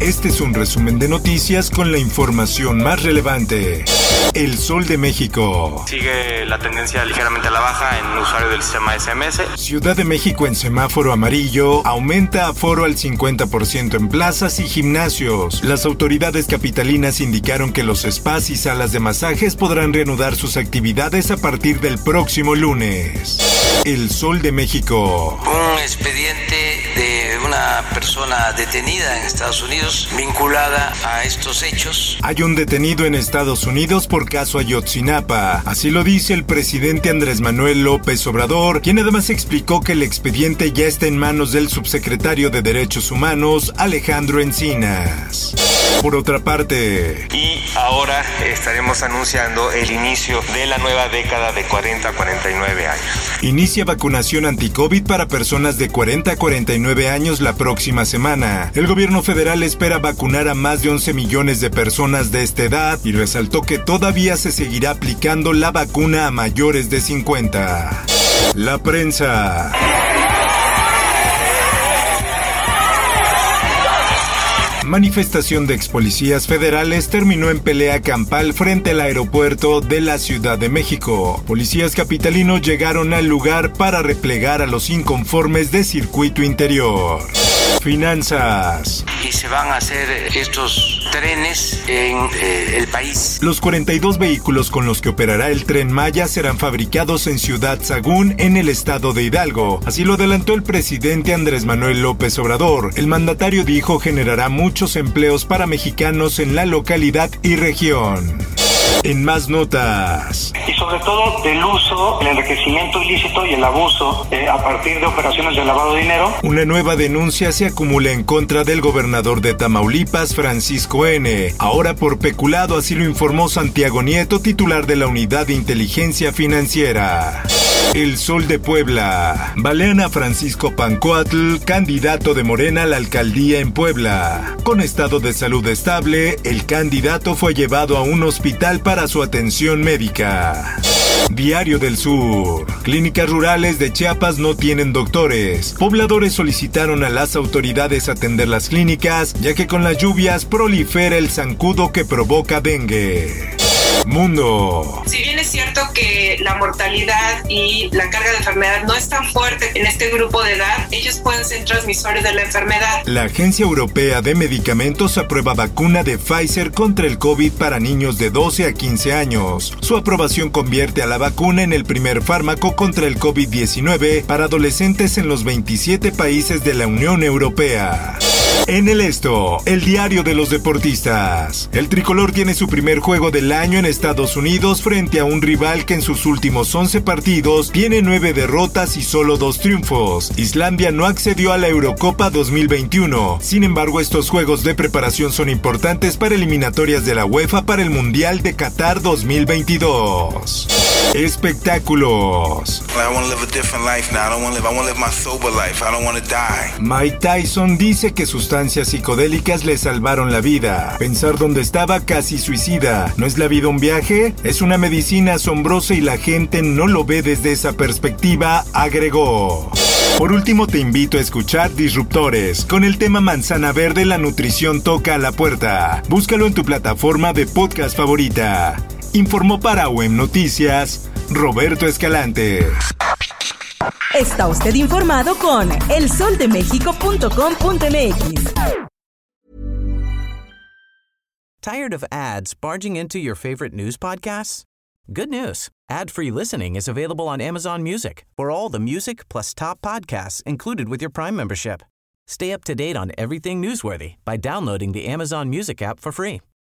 Este es un resumen de noticias con la información más relevante. El Sol de México. Sigue la tendencia ligeramente a la baja en usuario del sistema SMS. Ciudad de México en semáforo amarillo aumenta aforo al 50% en plazas y gimnasios. Las autoridades capitalinas indicaron que los spas y salas de masajes podrán reanudar sus actividades a partir del próximo lunes. El Sol de México. Un expediente una persona detenida en Estados Unidos vinculada a estos hechos. Hay un detenido en Estados Unidos por caso Ayotzinapa. Así lo dice el presidente Andrés Manuel López Obrador, quien además explicó que el expediente ya está en manos del subsecretario de Derechos Humanos, Alejandro Encinas. Por otra parte, Y ahora estaremos anunciando el inicio de la nueva década de 40 a 49 años. inicia vacunación anti-COVID para personas de 40 a 49 años la próxima semana. El gobierno federal espera vacunar a más de 11 millones de personas de esta edad y resaltó que todavía se seguirá aplicando la vacuna a mayores de 50. La prensa. Manifestación de ex policías federales terminó en pelea campal frente al aeropuerto de la Ciudad de México. Policías capitalinos llegaron al lugar para replegar a los inconformes de circuito interior. Finanzas. Y se van a hacer estos trenes en eh, el país. Los 42 vehículos con los que operará el tren Maya serán fabricados en Ciudad Sagún, en el estado de Hidalgo. Así lo adelantó el presidente Andrés Manuel López Obrador. El mandatario dijo generará muchos empleos para mexicanos en la localidad y región. En más notas. y sobre todo del uso, el enriquecimiento ilícito y el abuso eh, a partir de operaciones de lavado de dinero. Una nueva denuncia se acumula en contra del gobernador de Tamaulipas, Francisco N. Ahora por peculado, así lo informó Santiago Nieto, titular de la Unidad de Inteligencia Financiera. El Sol de Puebla. Balean a Francisco Pancoatl, candidato de Morena a la alcaldía en Puebla. Con estado de salud estable, el candidato fue llevado a un hospital para su atención médica. Diario del Sur. Clínicas rurales de Chiapas no tienen doctores. Pobladores solicitaron a las autoridades atender las clínicas, ya que con las lluvias prolifera el zancudo que provoca dengue. Mundo. Si bien es cierto que la mortalidad y la carga de enfermedad no es tan fuerte en este grupo de edad, ellos pueden ser transmisores de la enfermedad. La Agencia Europea de Medicamentos aprueba vacuna de Pfizer contra el COVID para niños de 12 a 15 años. Su aprobación convierte a la vacuna en el primer fármaco contra el COVID-19 para adolescentes en los 27 países de la Unión Europea. En el esto, el diario de los deportistas. El tricolor tiene su primer juego del año en Estados Unidos frente a un rival que en sus últimos 11 partidos tiene 9 derrotas y solo 2 triunfos. Islandia no accedió a la Eurocopa 2021. Sin embargo, estos juegos de preparación son importantes para eliminatorias de la UEFA para el Mundial de Qatar 2022. Espectáculos. Mike Tyson dice que sustancias psicodélicas le salvaron la vida. Pensar dónde estaba casi suicida. ¿No es la vida un viaje? Es una medicina asombrosa y la gente no lo ve desde esa perspectiva, agregó. Por último, te invito a escuchar Disruptores. Con el tema Manzana Verde, la nutrición toca a la puerta. Búscalo en tu plataforma de podcast favorita. Informó para OEM Noticias, Roberto Escalante. Está usted informado con elsoldemexico.com.mx. Tired of ads barging into your favorite news podcasts? Good news. Ad-free listening is available on Amazon Music for all the music plus top podcasts included with your Prime membership. Stay up to date on everything newsworthy by downloading the Amazon Music app for free